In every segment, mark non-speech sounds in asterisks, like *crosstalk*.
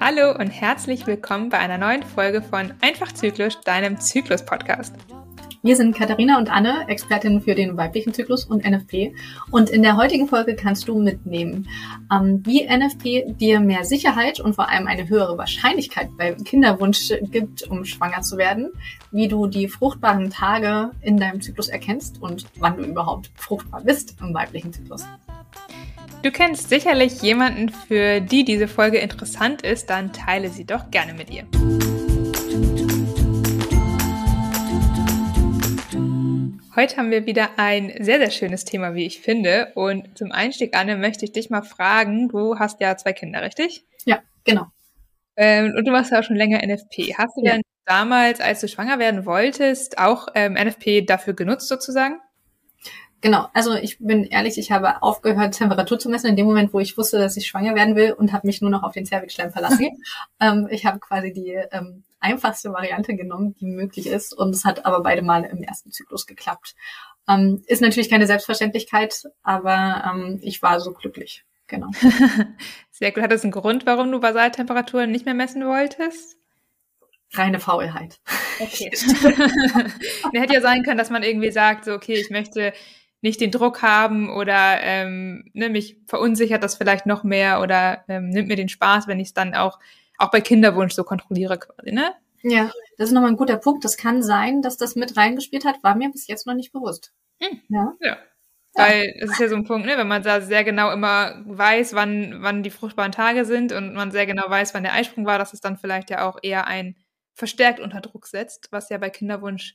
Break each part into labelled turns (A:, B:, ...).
A: Hallo und herzlich willkommen bei einer neuen Folge von Einfach Zyklisch, deinem Zyklus-Podcast.
B: Wir sind Katharina und Anne, Expertinnen für den weiblichen Zyklus und NFP. Und in der heutigen Folge kannst du mitnehmen, ähm, wie NFP dir mehr Sicherheit und vor allem eine höhere Wahrscheinlichkeit beim Kinderwunsch gibt, um schwanger zu werden, wie du die fruchtbaren Tage in deinem Zyklus erkennst und wann du überhaupt fruchtbar bist im weiblichen Zyklus.
A: Du kennst sicherlich jemanden, für die diese Folge interessant ist, dann teile sie doch gerne mit ihr. Heute haben wir wieder ein sehr, sehr schönes Thema, wie ich finde. Und zum Einstieg, Anne, möchte ich dich mal fragen, du hast ja zwei Kinder, richtig?
B: Ja, genau.
A: Ähm, und du machst ja auch schon länger NFP. Hast du ja. denn damals, als du schwanger werden wolltest, auch ähm, NFP dafür genutzt sozusagen?
B: Genau, also ich bin ehrlich, ich habe aufgehört, Temperatur zu messen in dem Moment, wo ich wusste, dass ich schwanger werden will und habe mich nur noch auf den Zervixschleim verlassen. *laughs* ähm, ich habe quasi die ähm, einfachste Variante genommen, die möglich ist und es hat aber beide Male im ersten Zyklus geklappt. Ähm, ist natürlich keine Selbstverständlichkeit, aber ähm, ich war so glücklich. Genau. *laughs*
A: Sehr gut. Hat das einen Grund, warum du Basaltemperaturen nicht mehr messen wolltest?
B: reine Faulheit.
A: Okay. *laughs* hätte ja sein können, dass man irgendwie sagt, so, okay, ich möchte nicht den Druck haben oder ähm, ne, mich verunsichert das vielleicht noch mehr oder ähm, nimmt mir den Spaß, wenn ich es dann auch, auch bei Kinderwunsch so kontrolliere quasi, ne?
B: Ja, das ist nochmal ein guter Punkt. Das kann sein, dass das mit reingespielt hat, war mir bis jetzt noch nicht bewusst.
A: Hm. Ja. ja. Weil es ist ja so ein Punkt, ne, wenn man da sehr genau immer weiß, wann, wann die fruchtbaren Tage sind und man sehr genau weiß, wann der Eisprung war, dass es dann vielleicht ja auch eher ein verstärkt unter Druck setzt, was ja bei Kinderwunsch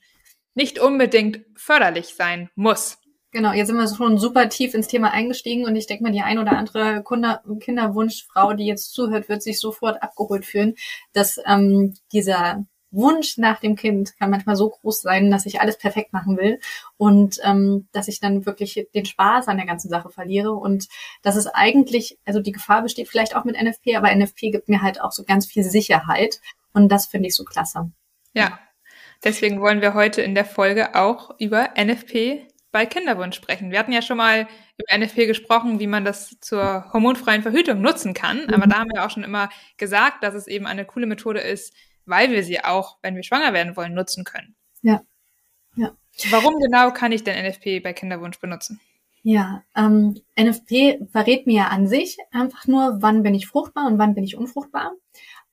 A: nicht unbedingt förderlich sein muss.
B: Genau, jetzt sind wir schon super tief ins Thema eingestiegen und ich denke mal, die ein oder andere Kunder, Kinderwunschfrau, die jetzt zuhört, wird sich sofort abgeholt fühlen, dass ähm, dieser Wunsch nach dem Kind kann manchmal so groß sein, dass ich alles perfekt machen will und ähm, dass ich dann wirklich den Spaß an der ganzen Sache verliere und dass es eigentlich, also die Gefahr besteht vielleicht auch mit NFP, aber NFP gibt mir halt auch so ganz viel Sicherheit und das finde ich so klasse.
A: Ja, deswegen wollen wir heute in der Folge auch über NFP bei Kinderwunsch sprechen. Wir hatten ja schon mal über NFP gesprochen, wie man das zur hormonfreien Verhütung nutzen kann. Mhm. Aber da haben wir auch schon immer gesagt, dass es eben eine coole Methode ist, weil wir sie auch, wenn wir schwanger werden wollen, nutzen können.
B: Ja. Ja.
A: Warum genau kann ich denn NFP bei Kinderwunsch benutzen?
B: Ja, ähm, NFP verrät mir an sich einfach nur, wann bin ich fruchtbar und wann bin ich unfruchtbar.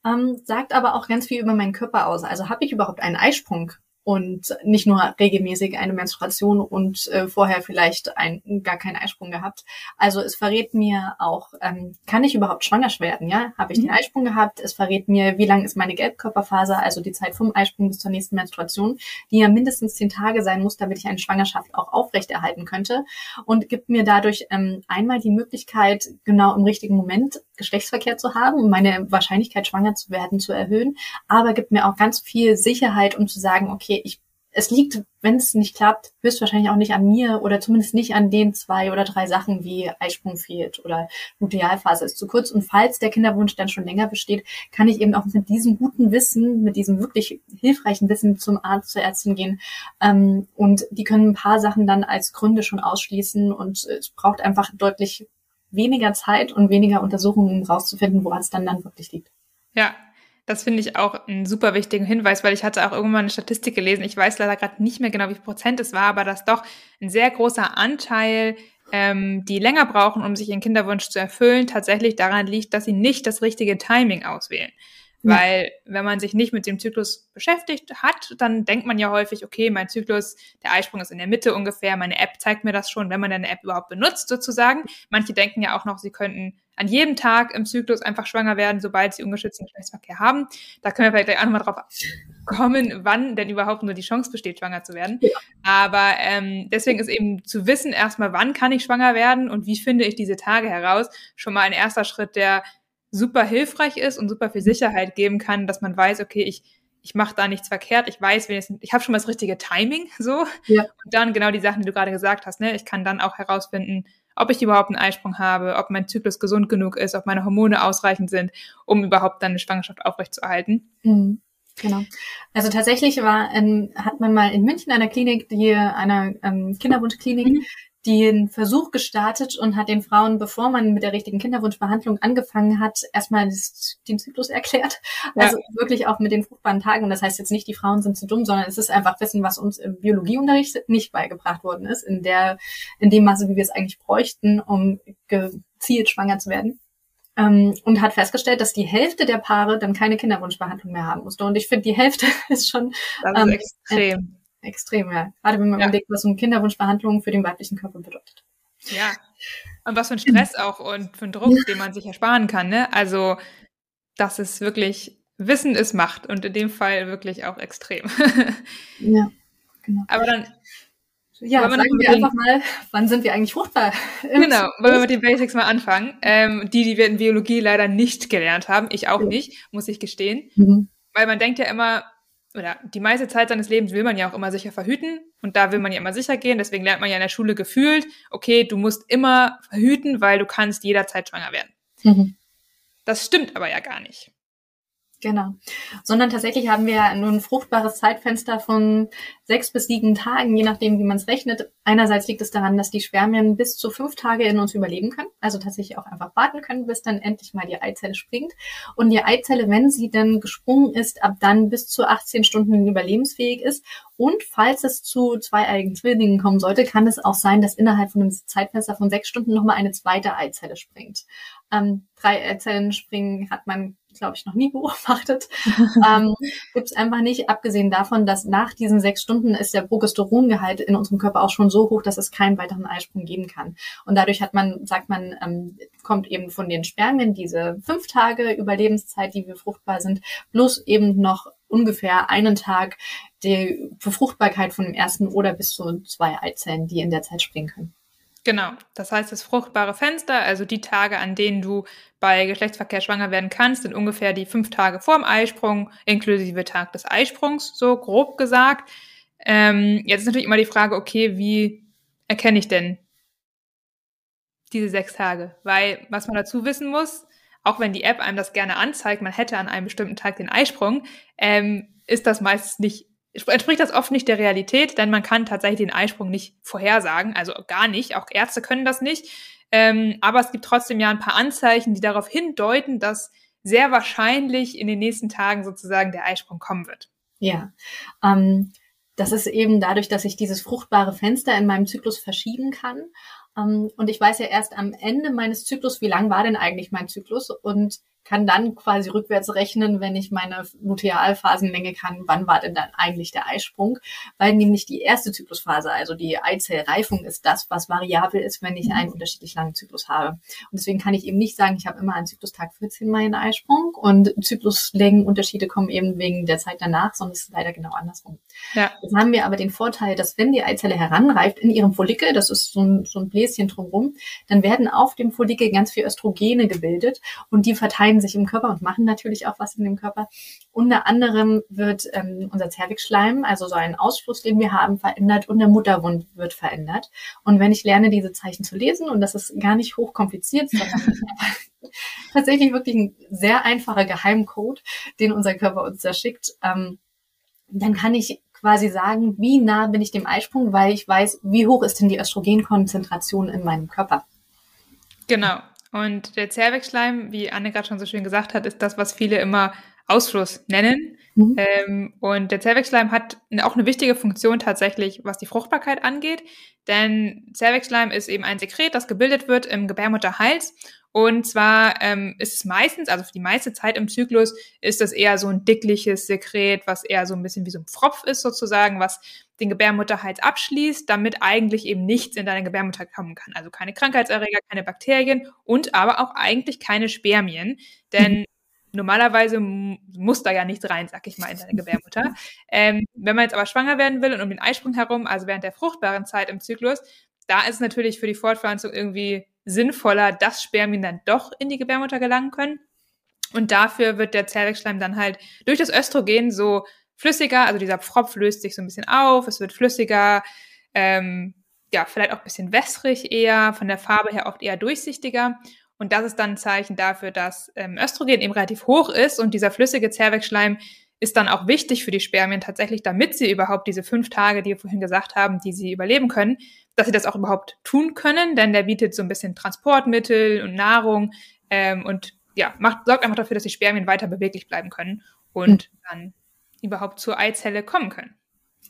B: Ähm, sagt aber auch ganz viel über meinen Körper aus. Also habe ich überhaupt einen Eisprung und nicht nur regelmäßig eine Menstruation und äh, vorher vielleicht ein, gar keinen Eisprung gehabt. Also es verrät mir auch, ähm, kann ich überhaupt schwanger werden? Ja, habe ich mhm. den Eisprung gehabt? Es verrät mir, wie lang ist meine Gelbkörperphase, also die Zeit vom Eisprung bis zur nächsten Menstruation, die ja mindestens zehn Tage sein muss, damit ich eine Schwangerschaft auch aufrechterhalten könnte und gibt mir dadurch ähm, einmal die Möglichkeit, genau im richtigen Moment Geschlechtsverkehr zu haben, um meine Wahrscheinlichkeit schwanger zu werden zu erhöhen, aber gibt mir auch ganz viel Sicherheit, um zu sagen, okay okay, ich, es liegt, wenn es nicht klappt, höchstwahrscheinlich auch nicht an mir oder zumindest nicht an den zwei oder drei Sachen wie Eisprung fehlt oder Lutealphase ist zu kurz. Und falls der Kinderwunsch dann schon länger besteht, kann ich eben auch mit diesem guten Wissen, mit diesem wirklich hilfreichen Wissen zum Arzt, zur Ärztin gehen. Ähm, und die können ein paar Sachen dann als Gründe schon ausschließen und es braucht einfach deutlich weniger Zeit und weniger Untersuchungen, um rauszufinden, woran es dann dann wirklich liegt.
A: Ja, das finde ich auch einen super wichtigen Hinweis, weil ich hatte auch irgendwann eine Statistik gelesen. Ich weiß leider gerade nicht mehr genau, wie viel Prozent es war, aber dass doch ein sehr großer Anteil, ähm, die länger brauchen, um sich ihren Kinderwunsch zu erfüllen, tatsächlich daran liegt, dass sie nicht das richtige Timing auswählen. Weil wenn man sich nicht mit dem Zyklus beschäftigt hat, dann denkt man ja häufig, okay, mein Zyklus, der Eisprung ist in der Mitte ungefähr, meine App zeigt mir das schon, wenn man eine App überhaupt benutzt sozusagen. Manche denken ja auch noch, sie könnten an jedem Tag im Zyklus einfach schwanger werden, sobald sie ungeschützten Geschlechtsverkehr haben. Da können wir vielleicht gleich auch nochmal drauf kommen, wann denn überhaupt nur die Chance besteht, schwanger zu werden. Ja. Aber ähm, deswegen ist eben zu wissen, erstmal, wann kann ich schwanger werden und wie finde ich diese Tage heraus, schon mal ein erster Schritt, der super hilfreich ist und super viel Sicherheit geben kann, dass man weiß, okay, ich, ich mache da nichts verkehrt, ich weiß, ich habe schon mal das richtige Timing so. Ja. Und dann genau die Sachen, die du gerade gesagt hast, ne? Ich kann dann auch herausfinden, ob ich überhaupt einen Eisprung habe, ob mein Zyklus gesund genug ist, ob meine Hormone ausreichend sind, um überhaupt dann eine Schwangerschaft aufrechtzuerhalten.
B: Mhm. Genau. Also tatsächlich war, ähm, hat man mal in München einer Klinik, die einer ähm, Kinderwunschklinik, mhm den Versuch gestartet und hat den Frauen, bevor man mit der richtigen Kinderwunschbehandlung angefangen hat, erstmal den Zyklus erklärt. Ja. Also wirklich auch mit den fruchtbaren Tagen. Und das heißt jetzt nicht, die Frauen sind zu dumm, sondern es ist einfach Wissen, was uns im Biologieunterricht nicht beigebracht worden ist, in der, in dem Maße, wie wir es eigentlich bräuchten, um gezielt schwanger zu werden. Ähm, und hat festgestellt, dass die Hälfte der Paare dann keine Kinderwunschbehandlung mehr haben musste. Und ich finde, die Hälfte *laughs* ist schon
A: das ist ähm, extrem.
B: Extrem, ja. Gerade wenn man ja. überlegt, was so eine Kinderwunschbehandlung für den weiblichen Körper bedeutet.
A: Ja. Und was für ein Stress auch und für einen Druck, den man sich ersparen kann. Ne? Also, das ist wirklich, Wissen ist Macht und in dem Fall wirklich auch extrem. *laughs*
B: ja, genau.
A: Aber dann
B: ja, sagen wir einfach mal, wann sind wir eigentlich fruchtbar?
A: Genau, wollen wir mit den Basics mal anfangen. Ähm, die, die wir in Biologie leider nicht gelernt haben, ich auch ja. nicht, muss ich gestehen. Mhm. Weil man denkt ja immer, oder die meiste Zeit seines Lebens will man ja auch immer sicher verhüten und da will man ja immer sicher gehen. Deswegen lernt man ja in der Schule gefühlt, okay, du musst immer verhüten, weil du kannst jederzeit schwanger werden. Mhm. Das stimmt aber ja gar nicht.
B: Genau. Sondern tatsächlich haben wir nur ein fruchtbares Zeitfenster von sechs bis sieben Tagen, je nachdem, wie man es rechnet. Einerseits liegt es daran, dass die Spermien bis zu fünf Tage in uns überleben können, also tatsächlich auch einfach warten können, bis dann endlich mal die Eizelle springt. Und die Eizelle, wenn sie dann gesprungen ist, ab dann bis zu 18 Stunden überlebensfähig ist. Und falls es zu zweieigen Zwillingen kommen sollte, kann es auch sein, dass innerhalb von einem Zeitfenster von sechs Stunden nochmal eine zweite Eizelle springt. Ähm, drei Eizellen springen hat man glaube ich, noch nie beobachtet. *laughs* ähm, Gibt es einfach nicht, abgesehen davon, dass nach diesen sechs Stunden ist der Progesterongehalt in unserem Körper auch schon so hoch, dass es keinen weiteren Eisprung geben kann. Und dadurch hat man, sagt man, ähm, kommt eben von den Spermien diese fünf Tage Überlebenszeit, die wir fruchtbar sind, plus eben noch ungefähr einen Tag die Befruchtbarkeit von dem ersten oder bis zu zwei Eizellen, die in der Zeit springen können.
A: Genau, das heißt, das fruchtbare Fenster, also die Tage, an denen du bei Geschlechtsverkehr schwanger werden kannst, sind ungefähr die fünf Tage vorm Eisprung, inklusive Tag des Eisprungs, so grob gesagt. Ähm, jetzt ist natürlich immer die Frage, okay, wie erkenne ich denn diese sechs Tage? Weil, was man dazu wissen muss, auch wenn die App einem das gerne anzeigt, man hätte an einem bestimmten Tag den Eisprung, ähm, ist das meistens nicht entspricht das oft nicht der Realität, denn man kann tatsächlich den Eisprung nicht vorhersagen, also gar nicht. Auch Ärzte können das nicht. Ähm, aber es gibt trotzdem ja ein paar Anzeichen, die darauf hindeuten, dass sehr wahrscheinlich in den nächsten Tagen sozusagen der Eisprung kommen wird.
B: Ja, ähm, das ist eben dadurch, dass ich dieses fruchtbare Fenster in meinem Zyklus verschieben kann. Ähm, und ich weiß ja erst am Ende meines Zyklus, wie lang war denn eigentlich mein Zyklus? Und kann dann quasi rückwärts rechnen, wenn ich meine Lutealphasenlänge kann, wann war denn dann eigentlich der Eisprung, weil nämlich die erste Zyklusphase, also die Eizellreifung ist das, was variabel ist, wenn ich einen unterschiedlich langen Zyklus habe. Und deswegen kann ich eben nicht sagen, ich habe immer an Zyklustag 14 mal einen Eisprung und Zykluslängenunterschiede kommen eben wegen der Zeit danach, sondern es ist leider genau andersrum. Ja. Jetzt haben wir aber den Vorteil, dass wenn die Eizelle heranreift in ihrem Follikel, das ist so ein, so ein Bläschen drumherum, dann werden auf dem Follikel ganz viel Östrogene gebildet und die verteilen sich im Körper und machen natürlich auch was in dem Körper. Unter anderem wird ähm, unser Zervixschleim, also so ein Ausfluss, den wir haben, verändert und der Mutterwund wird verändert. Und wenn ich lerne, diese Zeichen zu lesen, und das ist gar nicht hochkompliziert, sondern *laughs* *laughs* tatsächlich wirklich ein sehr einfacher Geheimcode, den unser Körper uns da schickt, ähm, dann kann ich quasi sagen, wie nah bin ich dem Eisprung, weil ich weiß, wie hoch ist denn die Östrogenkonzentration in meinem Körper.
A: Genau. Und der Zervixschleim, wie Anne gerade schon so schön gesagt hat, ist das, was viele immer Ausfluss nennen. Mhm. Ähm, und der Zervixschleim hat auch eine wichtige Funktion tatsächlich, was die Fruchtbarkeit angeht. Denn Zervixschleim ist eben ein Sekret, das gebildet wird im Gebärmutterhals und zwar ähm, ist es meistens, also für die meiste Zeit im Zyklus, ist das eher so ein dickliches Sekret, was eher so ein bisschen wie so ein Pfropf ist sozusagen, was den Gebärmutterhals abschließt, damit eigentlich eben nichts in deine Gebärmutter kommen kann. Also keine Krankheitserreger, keine Bakterien und aber auch eigentlich keine Spermien. Denn mhm. Normalerweise muss da ja nichts rein, sag ich mal, in deine Gebärmutter. Ähm, wenn man jetzt aber schwanger werden will und um den Eisprung herum, also während der fruchtbaren Zeit im Zyklus, da ist es natürlich für die Fortpflanzung irgendwie sinnvoller, dass Spermien dann doch in die Gebärmutter gelangen können. Und dafür wird der Zervixschleim dann halt durch das Östrogen so flüssiger, also dieser Pfropf löst sich so ein bisschen auf, es wird flüssiger, ähm, ja, vielleicht auch ein bisschen wässrig eher, von der Farbe her oft eher durchsichtiger. Und das ist dann ein Zeichen dafür, dass ähm, Östrogen eben relativ hoch ist und dieser flüssige Zervixschleim ist dann auch wichtig für die Spermien tatsächlich, damit sie überhaupt diese fünf Tage, die wir vorhin gesagt haben, die sie überleben können, dass sie das auch überhaupt tun können, denn der bietet so ein bisschen Transportmittel und Nahrung ähm, und ja, macht, sorgt einfach dafür, dass die Spermien weiter beweglich bleiben können und mhm. dann überhaupt zur Eizelle kommen können.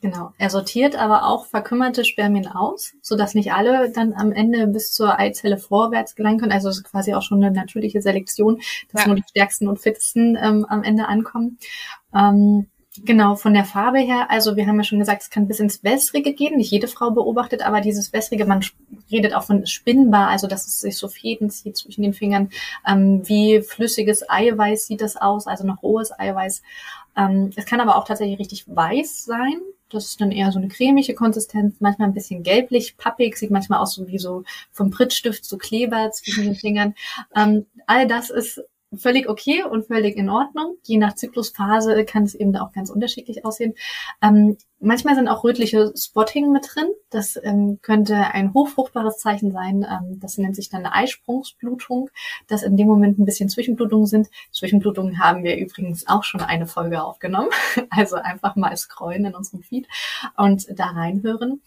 B: Genau. Er sortiert aber auch verkümmerte Spermien aus, sodass nicht alle dann am Ende bis zur Eizelle vorwärts gelangen können. Also es ist quasi auch schon eine natürliche Selektion, dass ja. nur die stärksten und fittesten ähm, am Ende ankommen. Ähm, Genau, von der Farbe her, also wir haben ja schon gesagt, es kann bis ins Wässrige gehen. Nicht jede Frau beobachtet, aber dieses Wässrige, man redet auch von spinnbar, also dass es sich so Fäden zieht zwischen den Fingern. Ähm, wie flüssiges Eiweiß sieht das aus, also noch rohes Eiweiß. Ähm, es kann aber auch tatsächlich richtig weiß sein. Das ist dann eher so eine cremige Konsistenz, manchmal ein bisschen gelblich, pappig, sieht manchmal aus so wie so vom Prittstift so Kleber zwischen den Fingern. Ähm, all das ist völlig okay und völlig in Ordnung. Je nach Zyklusphase kann es eben auch ganz unterschiedlich aussehen. Ähm, manchmal sind auch rötliche Spotting mit drin. Das ähm, könnte ein hochfruchtbares Zeichen sein. Ähm, das nennt sich dann eine Eisprungsblutung, dass in dem Moment ein bisschen Zwischenblutungen sind. Zwischenblutungen haben wir übrigens auch schon eine Folge aufgenommen. *laughs* Also einfach mal scrollen in unserem Feed und da reinhören.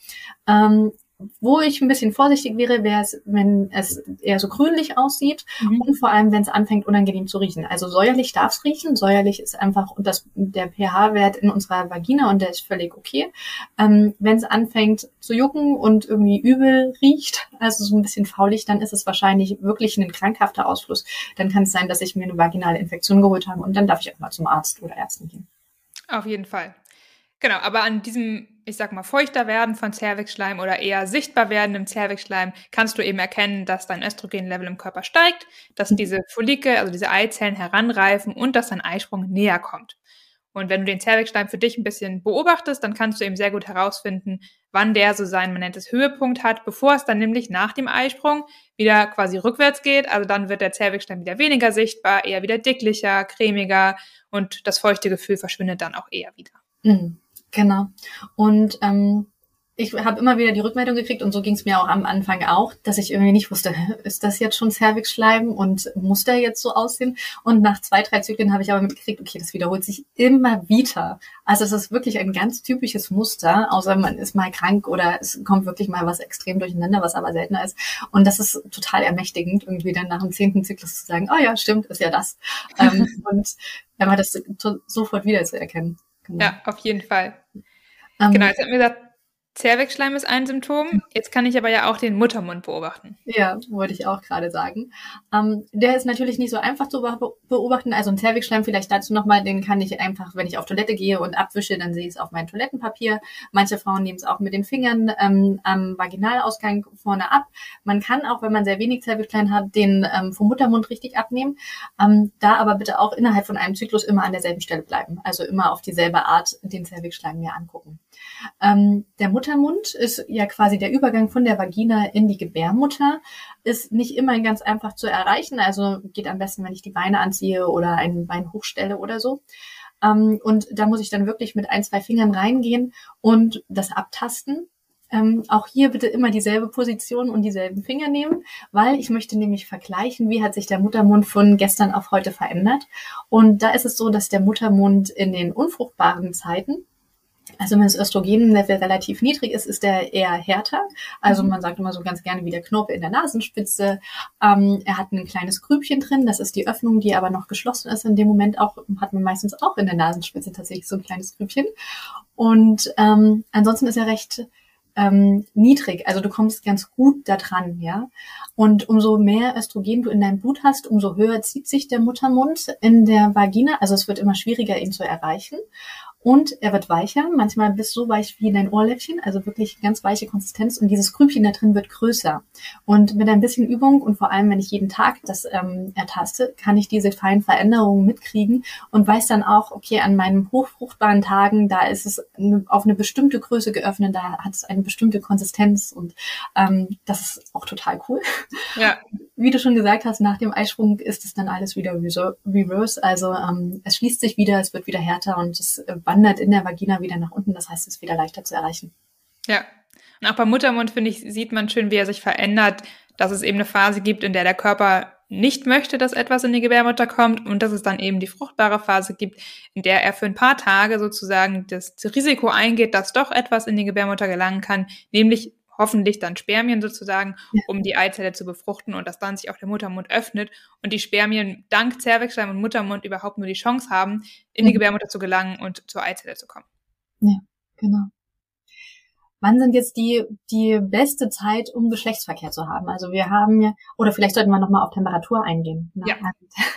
B: Wo ich ein bisschen vorsichtig wäre, wäre es, wenn es eher so grünlich aussieht mhm. und vor allem, wenn es anfängt, unangenehm zu riechen. Also säuerlich darf es riechen. Säuerlich ist einfach das, der pH-Wert in unserer Vagina und der ist völlig okay. Ähm, wenn es anfängt zu jucken und irgendwie übel riecht, also so ein bisschen faulig, dann ist es wahrscheinlich wirklich ein krankhafter Ausfluss. Dann kann es sein, dass ich mir eine vaginale Infektion geholt habe und dann darf ich auch mal zum Arzt oder Ärzten gehen.
A: Auf jeden Fall. Genau, aber an diesem, ich sag mal, feuchter werden von Zervixschleim oder eher sichtbar werden im Zervixschleim kannst du eben erkennen, dass dein Östrogenlevel im Körper steigt, dass mhm. diese Follikel, also diese Eizellen heranreifen und dass dein Eisprung näher kommt. Und wenn du den Zervixschleim für dich ein bisschen beobachtest, dann kannst du eben sehr gut herausfinden, wann der so sein, man nennt es Höhepunkt hat, bevor es dann nämlich nach dem Eisprung wieder quasi rückwärts geht. Also dann wird der Zervixschleim wieder weniger sichtbar, eher wieder dicklicher, cremiger und das feuchte Gefühl verschwindet dann auch eher wieder.
B: Mhm. Genau. Und ähm, ich habe immer wieder die Rückmeldung gekriegt und so ging es mir auch am Anfang auch, dass ich irgendwie nicht wusste, *laughs* ist das jetzt schon Cervix-Schleim und muss der jetzt so aussehen? Und nach zwei, drei Zyklen habe ich aber mitgekriegt, okay, das wiederholt sich immer wieder. Also es ist wirklich ein ganz typisches Muster, außer man ist mal krank oder es kommt wirklich mal was extrem durcheinander, was aber seltener ist. Und das ist total ermächtigend, irgendwie dann nach dem zehnten Zyklus zu sagen, oh ja, stimmt, ist ja das. ähm, *laughs* und dann war das sofort wieder zu erkennen.
A: Genau. Ja, auf jeden Fall. Um, genau, jetzt hat mir gesagt, Zervixschleim ist ein Symptom. Jetzt kann ich aber ja auch den Muttermund beobachten.
B: Ja, wollte ich auch gerade sagen. Ähm, der ist natürlich nicht so einfach zu beobachten. Also ein Zervixschleim vielleicht dazu nochmal, den kann ich einfach, wenn ich auf Toilette gehe und abwische, dann sehe ich es auf meinem Toilettenpapier. Manche Frauen nehmen es auch mit den Fingern ähm, am Vaginalausgang vorne ab. Man kann auch, wenn man sehr wenig Zervixschleim hat, den ähm, vom Muttermund richtig abnehmen. Ähm, da aber bitte auch innerhalb von einem Zyklus immer an derselben Stelle bleiben. Also immer auf dieselbe Art den Zervixschleim mir angucken. Ähm, der Muttermund ist ja quasi der Übergang von der Vagina in die Gebärmutter, ist nicht immer ganz einfach zu erreichen. Also geht am besten, wenn ich die Beine anziehe oder ein Bein hochstelle oder so. Ähm, und da muss ich dann wirklich mit ein, zwei Fingern reingehen und das abtasten. Ähm, auch hier bitte immer dieselbe Position und dieselben Finger nehmen, weil ich möchte nämlich vergleichen, wie hat sich der Muttermund von gestern auf heute verändert. Und da ist es so, dass der Muttermund in den unfruchtbaren Zeiten also wenn das Östrogenlevel relativ niedrig ist, ist der eher härter. Also mhm. man sagt immer so ganz gerne wie der Knorpel in der Nasenspitze. Ähm, er hat ein kleines Grübchen drin, das ist die Öffnung, die aber noch geschlossen ist. In dem Moment auch hat man meistens auch in der Nasenspitze tatsächlich so ein kleines Grübchen. Und ähm, ansonsten ist er recht ähm, niedrig. Also du kommst ganz gut da dran, ja. Und umso mehr Östrogen du in deinem Blut hast, umso höher zieht sich der Muttermund in der Vagina. Also es wird immer schwieriger, ihn zu erreichen. Und er wird weicher, manchmal bis so weich wie dein Ohrläppchen, also wirklich ganz weiche Konsistenz. Und dieses Grübchen da drin wird größer. Und mit ein bisschen Übung und vor allem, wenn ich jeden Tag das ähm, ertaste, kann ich diese feinen Veränderungen mitkriegen und weiß dann auch, okay, an meinen hochfruchtbaren Tagen, da ist es auf eine bestimmte Größe geöffnet, da hat es eine bestimmte Konsistenz und ähm, das ist auch total cool. Ja. *laughs* Wie du schon gesagt hast, nach dem Eisprung ist es dann alles wieder reverse. Also ähm, es schließt sich wieder, es wird wieder härter und es äh, wandert in der Vagina wieder nach unten. Das heißt, es ist wieder leichter zu erreichen.
A: Ja. Und auch beim Muttermund, finde ich, sieht man schön, wie er sich verändert, dass es eben eine Phase gibt, in der der Körper nicht möchte, dass etwas in die Gebärmutter kommt und dass es dann eben die fruchtbare Phase gibt, in der er für ein paar Tage sozusagen das Risiko eingeht, dass doch etwas in die Gebärmutter gelangen kann, nämlich hoffentlich dann Spermien sozusagen, ja. um die Eizelle zu befruchten und dass dann sich auch der Muttermund öffnet und die Spermien dank Zervixschleim und Muttermund überhaupt nur die Chance haben, in die Gebärmutter zu gelangen und zur Eizelle zu kommen.
B: Ja, genau. Wann sind jetzt die, die beste Zeit, um Geschlechtsverkehr zu haben? Also wir haben ja, oder vielleicht sollten wir nochmal auf Temperatur eingehen.
A: Ja. *laughs*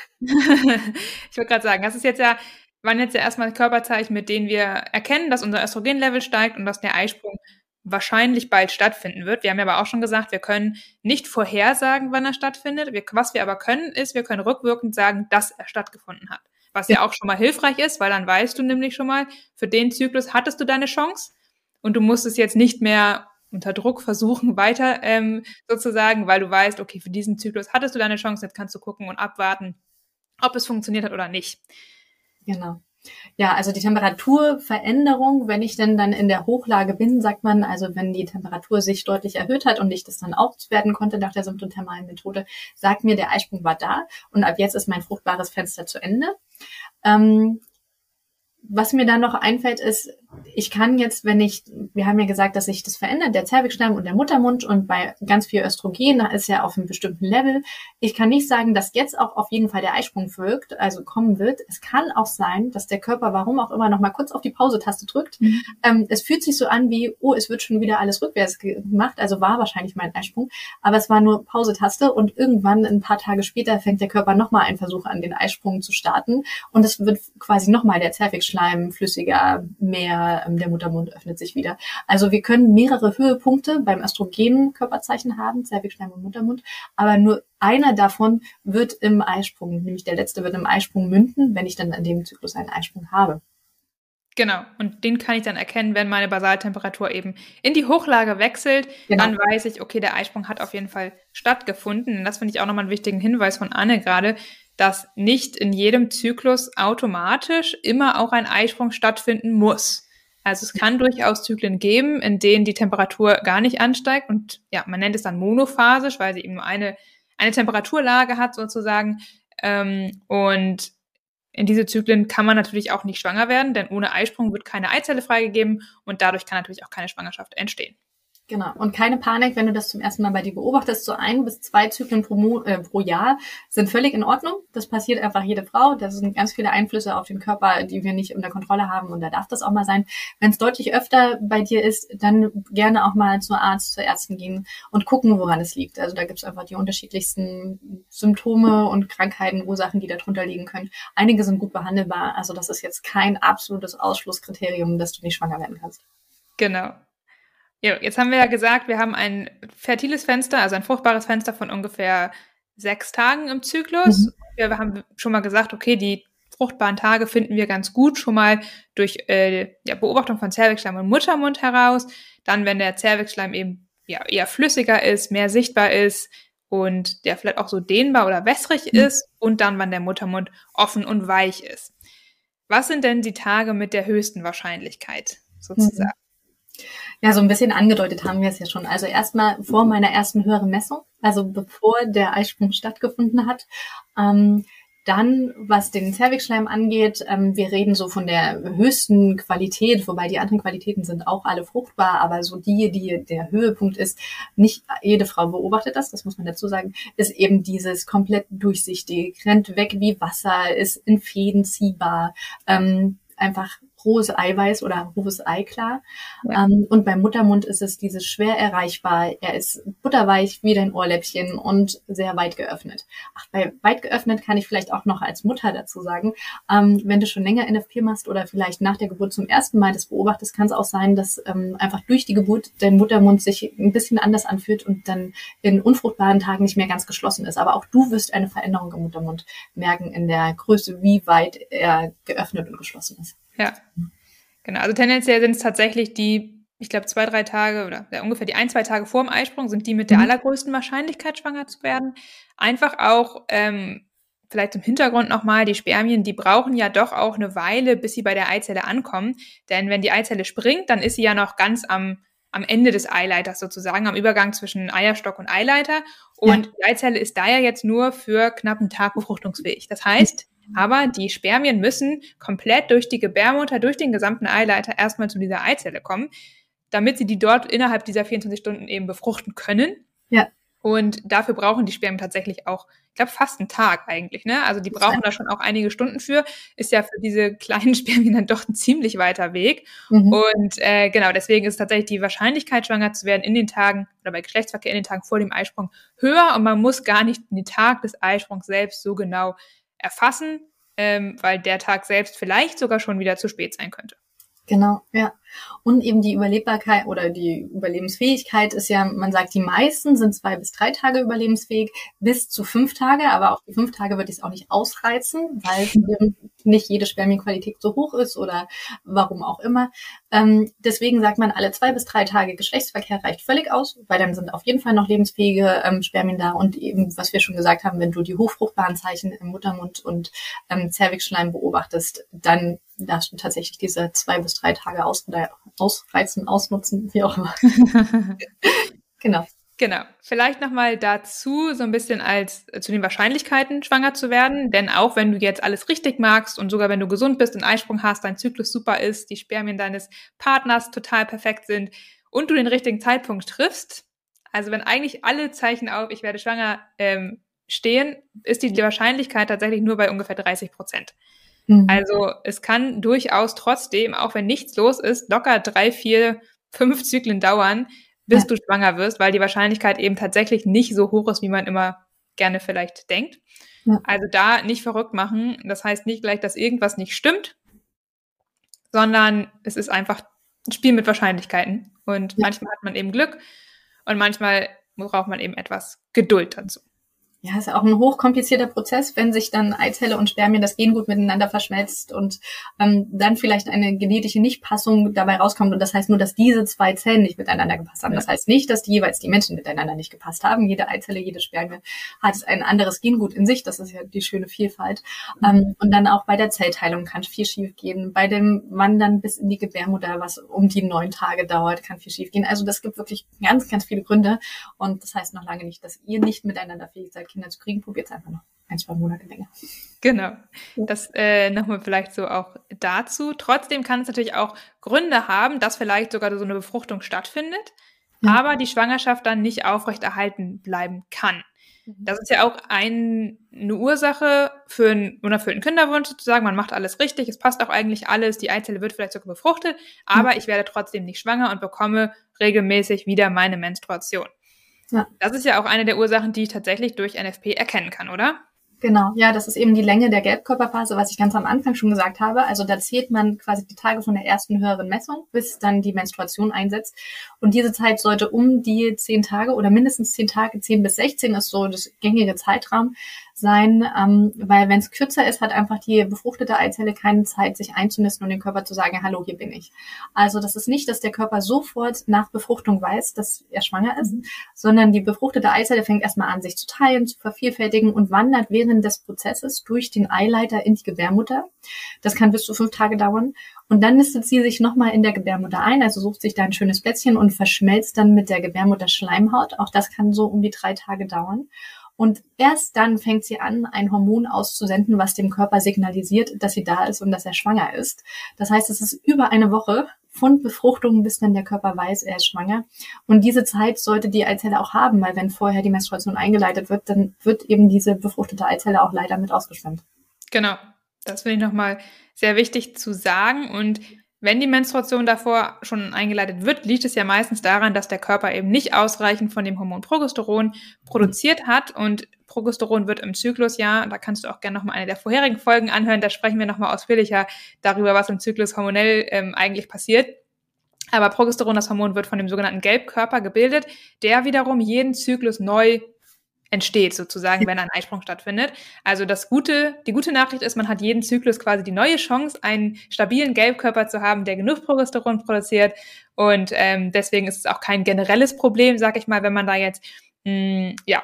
A: *laughs* ich wollte gerade sagen, das ist jetzt ja, waren jetzt ja erstmal Körperzeichen, mit denen wir erkennen, dass unser Östrogenlevel steigt und dass der Eisprung wahrscheinlich bald stattfinden wird. Wir haben ja aber auch schon gesagt, wir können nicht vorhersagen, wann er stattfindet. Wir, was wir aber können, ist, wir können rückwirkend sagen, dass er stattgefunden hat. Was ja auch schon mal hilfreich ist, weil dann weißt du nämlich schon mal, für den Zyklus hattest du deine Chance und du musst es jetzt nicht mehr unter Druck versuchen, *laughs* weiter ähm, sozusagen, weil du weißt, okay, für diesen Zyklus hattest du deine Chance, jetzt kannst du gucken und abwarten, ob es funktioniert hat oder nicht.
B: Genau. Ja, also die Temperaturveränderung, wenn ich denn dann in der Hochlage bin, sagt man, also wenn die Temperatur sich deutlich erhöht hat und ich das dann auswerten konnte nach der symptothermalen Methode, sagt mir, der Eisprung war da und ab jetzt ist mein fruchtbares Fenster zu Ende. Ähm, was mir da noch einfällt, ist, ich kann jetzt, wenn ich, wir haben ja gesagt, dass sich das verändert, der Zervixschleim und der Muttermund und bei ganz viel Östrogen, da ist ja auf einem bestimmten Level. Ich kann nicht sagen, dass jetzt auch auf jeden Fall der Eisprung wirkt, also kommen wird. Es kann auch sein, dass der Körper, warum auch immer, noch mal kurz auf die Pause-Taste drückt. Mhm. Ähm, es fühlt sich so an wie, oh, es wird schon wieder alles rückwärts gemacht, also war wahrscheinlich mein Eisprung, aber es war nur Pause-Taste und irgendwann ein paar Tage später fängt der Körper nochmal einen Versuch an, den Eisprung zu starten und es wird quasi nochmal der Zervixschleim flüssiger, mehr ähm, der Muttermund öffnet sich wieder. Also wir können mehrere Höhepunkte beim Östrogen-Körperzeichen haben, Zervixschleim und Muttermund, aber nur einer davon wird im Eisprung, nämlich der letzte wird im Eisprung münden, wenn ich dann in dem Zyklus einen Eisprung habe.
A: Genau, und den kann ich dann erkennen, wenn meine Basaltemperatur eben in die Hochlage wechselt. Genau. Dann weiß ich, okay, der Eisprung hat auf jeden Fall stattgefunden. Und das finde ich auch nochmal einen wichtigen Hinweis von Anne gerade, dass nicht in jedem Zyklus automatisch immer auch ein Eisprung stattfinden muss. Also es kann durchaus Zyklen geben, in denen die Temperatur gar nicht ansteigt und ja, man nennt es dann monophasisch, weil sie eben nur eine, eine Temperaturlage hat sozusagen. Ähm, und in diese Zyklen kann man natürlich auch nicht schwanger werden, denn ohne Eisprung wird keine Eizelle freigegeben und dadurch kann natürlich auch keine Schwangerschaft entstehen.
B: Genau. Und keine Panik, wenn du das zum ersten Mal bei dir beobachtest. So ein bis zwei Zyklen pro, Mo äh, pro Jahr sind völlig in Ordnung. Das passiert einfach jede Frau. Das sind ganz viele Einflüsse auf den Körper, die wir nicht unter Kontrolle haben. Und da darf das auch mal sein. Wenn es deutlich öfter bei dir ist, dann gerne auch mal zum Arzt, zur Ärztin gehen und gucken, woran es liegt. Also da gibt es einfach die unterschiedlichsten Symptome und Krankheiten, Ursachen, die darunter liegen können. Einige sind gut behandelbar. Also das ist jetzt kein absolutes Ausschlusskriterium, dass du nicht schwanger werden kannst.
A: Genau. Ja, jetzt haben wir ja gesagt, wir haben ein fertiles Fenster, also ein fruchtbares Fenster von ungefähr sechs Tagen im Zyklus. Mhm. Wir haben schon mal gesagt, okay, die fruchtbaren Tage finden wir ganz gut schon mal durch äh, ja, Beobachtung von Zervixschleim und Muttermund heraus. Dann, wenn der Zervixschleim eben ja, eher flüssiger ist, mehr sichtbar ist und der vielleicht auch so dehnbar oder wässrig mhm. ist und dann, wann der Muttermund offen und weich ist. Was sind denn die Tage mit der höchsten Wahrscheinlichkeit sozusagen? Mhm.
B: Ja, so ein bisschen angedeutet haben wir es ja schon. Also erstmal vor meiner ersten höheren Messung, also bevor der Eisprung stattgefunden hat. Ähm, dann, was den Zervixschleim angeht, ähm, wir reden so von der höchsten Qualität, wobei die anderen Qualitäten sind auch alle fruchtbar, aber so die, die der Höhepunkt ist, nicht jede Frau beobachtet das, das muss man dazu sagen, ist eben dieses komplett durchsichtig, rennt weg wie Wasser, ist in Fäden ziehbar, ähm, einfach rohes Eiweiß oder rohes Ei klar. Ja. Ähm, und beim Muttermund ist es dieses schwer erreichbar. Er ist butterweich wie dein Ohrläppchen und sehr weit geöffnet. Ach, bei weit geöffnet kann ich vielleicht auch noch als Mutter dazu sagen, ähm, wenn du schon länger NFP machst oder vielleicht nach der Geburt zum ersten Mal das beobachtest, kann es auch sein, dass ähm, einfach durch die Geburt dein Muttermund sich ein bisschen anders anfühlt und dann in unfruchtbaren Tagen nicht mehr ganz geschlossen ist. Aber auch du wirst eine Veränderung im Muttermund merken in der Größe, wie weit er geöffnet und geschlossen ist.
A: Ja, genau. Also tendenziell sind es tatsächlich die, ich glaube, zwei, drei Tage oder ja, ungefähr die ein, zwei Tage vor dem Eisprung sind die mit der mhm. allergrößten Wahrscheinlichkeit, schwanger zu werden. Einfach auch, ähm, vielleicht im Hintergrund nochmal, die Spermien, die brauchen ja doch auch eine Weile, bis sie bei der Eizelle ankommen. Denn wenn die Eizelle springt, dann ist sie ja noch ganz am, am Ende des Eileiters sozusagen, am Übergang zwischen Eierstock und Eileiter. Und ja. die Eizelle ist da ja jetzt nur für knapp einen Tag befruchtungsfähig. Das heißt, aber die Spermien müssen komplett durch die Gebärmutter, durch den gesamten Eileiter erstmal zu dieser Eizelle kommen, damit sie die dort innerhalb dieser 24 Stunden eben befruchten können.
B: Ja.
A: Und dafür brauchen die Spermien tatsächlich auch, ich glaube, fast einen Tag eigentlich. Ne? Also die brauchen da schon auch einige Stunden für. Ist ja für diese kleinen *laughs* Spermien dann doch ein ziemlich weiter Weg. Mhm. Und äh, genau, deswegen ist tatsächlich die Wahrscheinlichkeit, schwanger zu werden in den Tagen oder bei Geschlechtsverkehr in den Tagen vor dem Eisprung höher. Und man muss gar nicht den Tag des Eisprungs selbst so genau erfassen, ähm, weil der Tag selbst vielleicht sogar schon wieder zu spät sein könnte.
B: Genau, ja. Und eben die Überlebbarkeit oder die Überlebensfähigkeit ist ja, man sagt, die meisten sind zwei bis drei Tage überlebensfähig, bis zu fünf Tage, aber auch die fünf Tage würde ich es auch nicht ausreizen, weil *laughs* nicht jede Spermienqualität so hoch ist oder warum auch immer. Ähm, deswegen sagt man, alle zwei bis drei Tage Geschlechtsverkehr reicht völlig aus, weil dann sind auf jeden Fall noch lebensfähige ähm, Spermien da und eben, was wir schon gesagt haben, wenn du die hochfruchtbaren Zeichen im Muttermund und ähm, Zervixschleim beobachtest, dann darfst du tatsächlich diese zwei bis drei Tage aus ausreizen, ausnutzen, wie auch immer. *laughs*
A: genau. Genau. Vielleicht nochmal dazu so ein bisschen als äh, zu den Wahrscheinlichkeiten, schwanger zu werden. Denn auch wenn du jetzt alles richtig magst und sogar wenn du gesund bist, einen Eisprung hast, dein Zyklus super ist, die Spermien deines Partners total perfekt sind und du den richtigen Zeitpunkt triffst, also wenn eigentlich alle Zeichen auf, ich werde schwanger, ähm, stehen, ist die Wahrscheinlichkeit tatsächlich nur bei ungefähr 30 Prozent. Mhm. Also es kann durchaus trotzdem, auch wenn nichts los ist, locker drei, vier, fünf Zyklen dauern, bis ja. du schwanger wirst, weil die Wahrscheinlichkeit eben tatsächlich nicht so hoch ist, wie man immer gerne vielleicht denkt. Ja. Also da nicht verrückt machen. Das heißt nicht gleich, dass irgendwas nicht stimmt, sondern es ist einfach ein Spiel mit Wahrscheinlichkeiten. Und ja. manchmal hat man eben Glück und manchmal braucht man eben etwas Geduld dazu
B: ja, ist auch ein hochkomplizierter Prozess, wenn sich dann Eizelle und Spermien das Gen gut miteinander verschmelzt und ähm, dann vielleicht eine genetische Nichtpassung dabei rauskommt. Und das heißt nur, dass diese zwei Zellen nicht miteinander gepasst haben. Das heißt nicht, dass die jeweils die Menschen miteinander nicht gepasst haben. Jede Eizelle, jede Spermie hat ein anderes Gengut in sich. Das ist ja die schöne Vielfalt. Mhm. Ähm, und dann auch bei der Zellteilung kann viel schief gehen. Bei dem Wandern bis in die Gebärmutter, was um die neun Tage dauert, kann viel schief gehen. Also das gibt wirklich ganz, ganz viele Gründe. Und das heißt noch lange nicht, dass ihr nicht miteinander fähig seid, Kinder zu kriegen, probiert es einfach noch ein, zwei Monate länger.
A: Genau. Das äh, nochmal vielleicht so auch dazu. Trotzdem kann es natürlich auch Gründe haben, dass vielleicht sogar so eine Befruchtung stattfindet, ja. aber die Schwangerschaft dann nicht aufrechterhalten bleiben kann. Mhm. Das ist ja auch ein, eine Ursache für einen unerfüllten Kinderwunsch sozusagen. Man macht alles richtig, es passt auch eigentlich alles, die Eizelle wird vielleicht sogar befruchtet, aber mhm. ich werde trotzdem nicht schwanger und bekomme regelmäßig wieder meine Menstruation. Ja. Das ist ja auch eine der Ursachen, die ich tatsächlich durch NFP erkennen kann, oder?
B: Genau, ja, das ist eben die Länge der Gelbkörperphase, was ich ganz am Anfang schon gesagt habe. Also da zählt man quasi die Tage von der ersten höheren Messung, bis dann die Menstruation einsetzt. Und diese Zeit sollte um die zehn Tage oder mindestens zehn Tage, zehn bis sechzehn ist so das gängige Zeitraum, sein, ähm, weil wenn es kürzer ist, hat einfach die befruchtete Eizelle keine Zeit, sich einzunisten und dem Körper zu sagen, hallo, hier bin ich. Also das ist nicht, dass der Körper sofort nach Befruchtung weiß, dass er schwanger ist, mhm. sondern die befruchtete Eizelle fängt erstmal an, sich zu teilen, zu vervielfältigen und wandert während des Prozesses durch den Eileiter in die Gebärmutter. Das kann bis zu fünf Tage dauern. Und dann nistet sie sich nochmal in der Gebärmutter ein, also sucht sich da ein schönes Plätzchen und verschmelzt dann mit der Gebärmutter Schleimhaut. Auch das kann so um die drei Tage dauern. Und erst dann fängt sie an, ein Hormon auszusenden, was dem Körper signalisiert, dass sie da ist und dass er schwanger ist. Das heißt, es ist über eine Woche von Befruchtung, bis dann der Körper weiß, er ist schwanger. Und diese Zeit sollte die Eizelle auch haben, weil wenn vorher die Menstruation eingeleitet wird, dann wird eben diese befruchtete Eizelle auch leider mit ausgeschwemmt.
A: Genau. Das finde ich nochmal sehr wichtig zu sagen. Und wenn die Menstruation davor schon eingeleitet wird, liegt es ja meistens daran, dass der Körper eben nicht ausreichend von dem Hormon Progesteron produziert hat und Progesteron wird im Zyklus ja, da kannst du auch gerne nochmal eine der vorherigen Folgen anhören, da sprechen wir nochmal ausführlicher darüber, was im Zyklus hormonell ähm, eigentlich passiert. Aber Progesteron, das Hormon, wird von dem sogenannten Gelbkörper gebildet, der wiederum jeden Zyklus neu entsteht, sozusagen, wenn ein Eisprung stattfindet. Also das Gute, die gute Nachricht ist, man hat jeden Zyklus quasi die neue Chance, einen stabilen Gelbkörper zu haben, der genug Progesteron produziert. Und ähm, deswegen ist es auch kein generelles Problem, sag ich mal, wenn man da jetzt mh, ja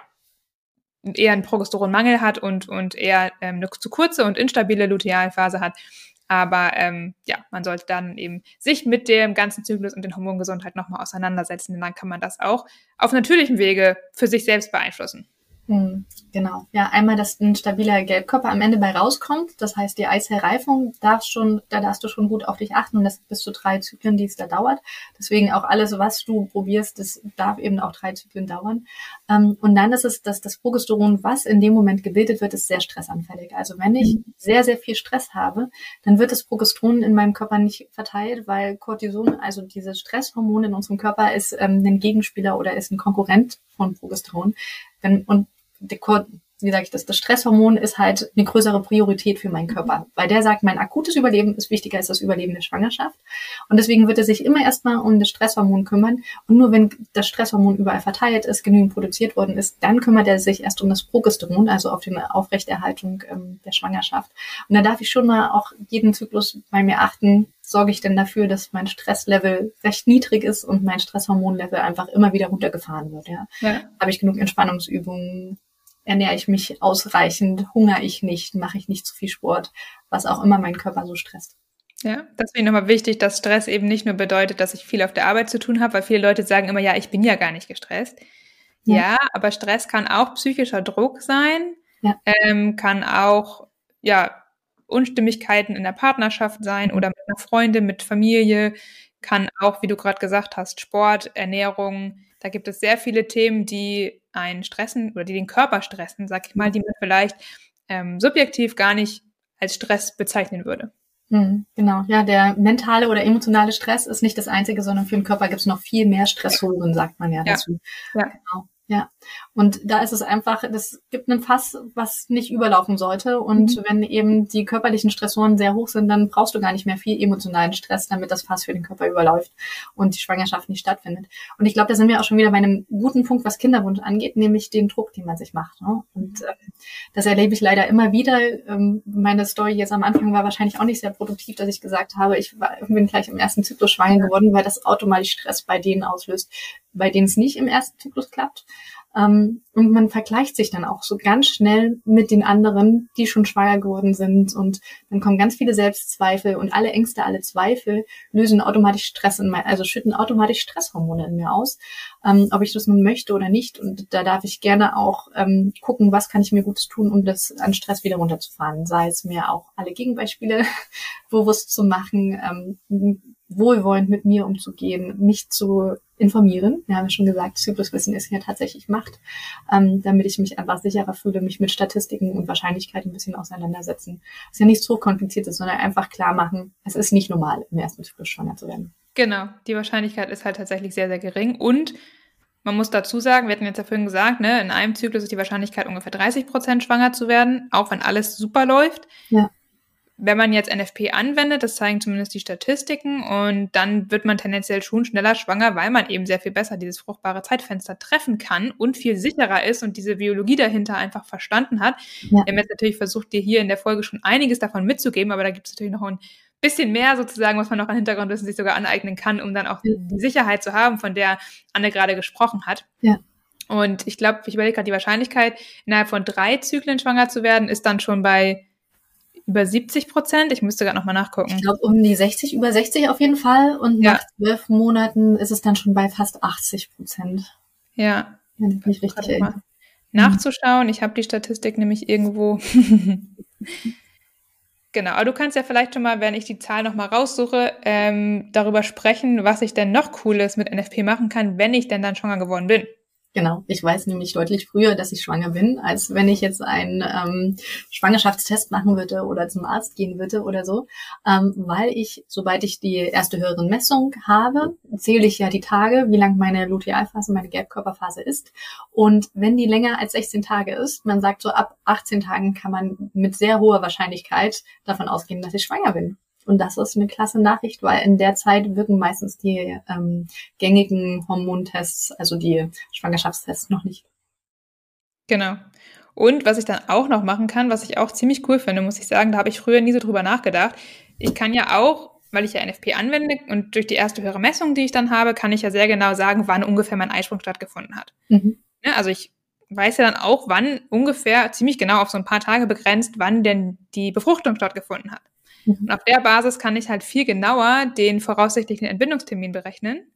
A: eher einen Progesteronmangel hat und, und eher ähm, eine zu kurze und instabile Lutealphase hat. Aber ähm, ja, man sollte dann eben sich mit dem ganzen Zyklus und den Hormongesundheit nochmal auseinandersetzen, denn dann kann man das auch auf natürlichem Wege für sich selbst beeinflussen.
B: Hm, genau. Ja, einmal, dass ein stabiler Gelbkörper am Ende bei rauskommt. Das heißt, die Eizellreifung darf schon, da darfst du schon gut auf dich achten und das bis zu drei Zyklen, die es da dauert. Deswegen auch alles, was du probierst, das darf eben auch drei Zyklen dauern. Ähm, und dann ist es, dass das Progesteron, was in dem Moment gebildet wird, ist sehr stressanfällig. Also wenn ich mhm. sehr, sehr viel Stress habe, dann wird das Progesteron in meinem Körper nicht verteilt, weil Cortison, also dieses Stresshormon in unserem Körper, ist ähm, ein Gegenspieler oder ist ein Konkurrent von Progesteron. Wenn, und wie sage ich das, das Stresshormon ist halt eine größere Priorität für meinen Körper, weil der sagt, mein akutes Überleben ist wichtiger als das Überleben der Schwangerschaft. Und deswegen wird er sich immer erstmal um das Stresshormon kümmern. Und nur wenn das Stresshormon überall verteilt ist, genügend produziert worden ist, dann kümmert er sich erst um das Progesteron, also auf die Aufrechterhaltung ähm, der Schwangerschaft. Und da darf ich schon mal auch jeden Zyklus bei mir achten, sorge ich denn dafür, dass mein Stresslevel recht niedrig ist und mein Stresshormonlevel einfach immer wieder runtergefahren wird. Ja. ja. Habe ich genug Entspannungsübungen, ernähre ich mich ausreichend, hungere ich nicht, mache ich nicht zu viel Sport, was auch immer meinen Körper so stresst.
A: Ja, das finde ich nochmal wichtig, dass Stress eben nicht nur bedeutet, dass ich viel auf der Arbeit zu tun habe, weil viele Leute sagen immer, ja, ich bin ja gar nicht gestresst. Ja, ja aber Stress kann auch psychischer Druck sein, ja. ähm, kann auch, ja, Unstimmigkeiten in der Partnerschaft sein oder mit einer Freundin, mit Familie, kann auch, wie du gerade gesagt hast, Sport, Ernährung, da gibt es sehr viele Themen, die einen stressen oder die den Körper stressen, sag ich mal, die man vielleicht ähm, subjektiv gar nicht als Stress bezeichnen würde.
B: Hm, genau, ja, der mentale oder emotionale Stress ist nicht das einzige, sondern für den Körper gibt es noch viel mehr Stressoren, sagt man ja, ja. dazu. Ja. Genau. Ja, und da ist es einfach, das gibt einen Fass, was nicht überlaufen sollte. Und mhm. wenn eben die körperlichen Stressoren sehr hoch sind, dann brauchst du gar nicht mehr viel emotionalen Stress, damit das Fass für den Körper überläuft und die Schwangerschaft nicht stattfindet. Und ich glaube, da sind wir auch schon wieder bei einem guten Punkt, was Kinderwunsch angeht, nämlich den Druck, den man sich macht. Ne? Und äh, das erlebe ich leider immer wieder. Ähm, meine Story jetzt am Anfang war wahrscheinlich auch nicht sehr produktiv, dass ich gesagt habe, ich war, bin gleich im ersten Zyklus schwanger geworden, weil das automatisch Stress bei denen auslöst, bei denen es nicht im ersten Zyklus klappt. Ähm, und man vergleicht sich dann auch so ganz schnell mit den anderen, die schon schwanger geworden sind. Und dann kommen ganz viele Selbstzweifel und alle Ängste, alle Zweifel lösen automatisch Stress in mein, also schütten automatisch Stresshormone in mir aus, ähm, ob ich das nun möchte oder nicht. Und da darf ich gerne auch ähm, gucken, was kann ich mir Gutes tun, um das an Stress wieder runterzufahren. Sei es mir auch alle Gegenbeispiele *laughs* bewusst zu machen, ähm, wohlwollend mit mir umzugehen, mich zu informieren. Wir haben ja schon gesagt, Zykluswissen ist ja tatsächlich Macht, ähm, damit ich mich einfach sicherer fühle, mich mit Statistiken und Wahrscheinlichkeiten ein bisschen auseinandersetzen. ist ja nichts hochkompliziertes, sondern einfach klar machen, es ist nicht normal, im ersten Zyklus schwanger zu werden.
A: Genau, die Wahrscheinlichkeit ist halt tatsächlich sehr, sehr gering und man muss dazu sagen, wir hatten jetzt ja vorhin gesagt, ne, in einem Zyklus ist die Wahrscheinlichkeit ungefähr 30 Prozent schwanger zu werden, auch wenn alles super läuft. Ja wenn man jetzt NFP anwendet, das zeigen zumindest die Statistiken, und dann wird man tendenziell schon schneller schwanger, weil man eben sehr viel besser dieses fruchtbare Zeitfenster treffen kann und viel sicherer ist und diese Biologie dahinter einfach verstanden hat. Ja. Wir haben jetzt natürlich versucht, dir hier in der Folge schon einiges davon mitzugeben, aber da gibt es natürlich noch ein bisschen mehr sozusagen, was man noch an Hintergrundwissen sich sogar aneignen kann, um dann auch ja. die Sicherheit zu haben, von der Anne gerade gesprochen hat. Ja. Und ich glaube, ich überlege gerade, die Wahrscheinlichkeit, innerhalb von drei Zyklen schwanger zu werden, ist dann schon bei über 70 Prozent. Ich müsste gerade nochmal nachgucken.
B: Ich glaube um die 60, über 60 auf jeden Fall. Und ja. nach zwölf Monaten ist es dann schon bei fast 80 Prozent.
A: Ja. Wenn ich mich richtig erinnere. Nachzuschauen. Ich habe die Statistik nämlich irgendwo. *laughs* genau, aber du kannst ja vielleicht schon mal, wenn ich die Zahl nochmal raussuche, ähm, darüber sprechen, was ich denn noch Cooles mit NFP machen kann, wenn ich denn dann schwanger geworden bin.
B: Genau, ich weiß nämlich deutlich früher, dass ich schwanger bin, als wenn ich jetzt einen ähm, Schwangerschaftstest machen würde oder zum Arzt gehen würde oder so, ähm, weil ich, sobald ich die erste höhere Messung habe, zähle ich ja die Tage, wie lang meine Lutealphase, meine Gelbkörperphase ist. Und wenn die länger als 16 Tage ist, man sagt so ab 18 Tagen kann man mit sehr hoher Wahrscheinlichkeit davon ausgehen, dass ich schwanger bin. Und das ist eine klasse Nachricht, weil in der Zeit wirken meistens die ähm, gängigen Hormontests, also die Schwangerschaftstests, noch nicht.
A: Genau. Und was ich dann auch noch machen kann, was ich auch ziemlich cool finde, muss ich sagen, da habe ich früher nie so drüber nachgedacht. Ich kann ja auch, weil ich ja NFP anwende und durch die erste höhere Messung, die ich dann habe, kann ich ja sehr genau sagen, wann ungefähr mein Eisprung stattgefunden hat. Mhm. Ja, also ich weiß ja dann auch, wann ungefähr, ziemlich genau auf so ein paar Tage begrenzt, wann denn die Befruchtung stattgefunden hat. Mhm. Und auf der Basis kann ich halt viel genauer den voraussichtlichen Entbindungstermin berechnen,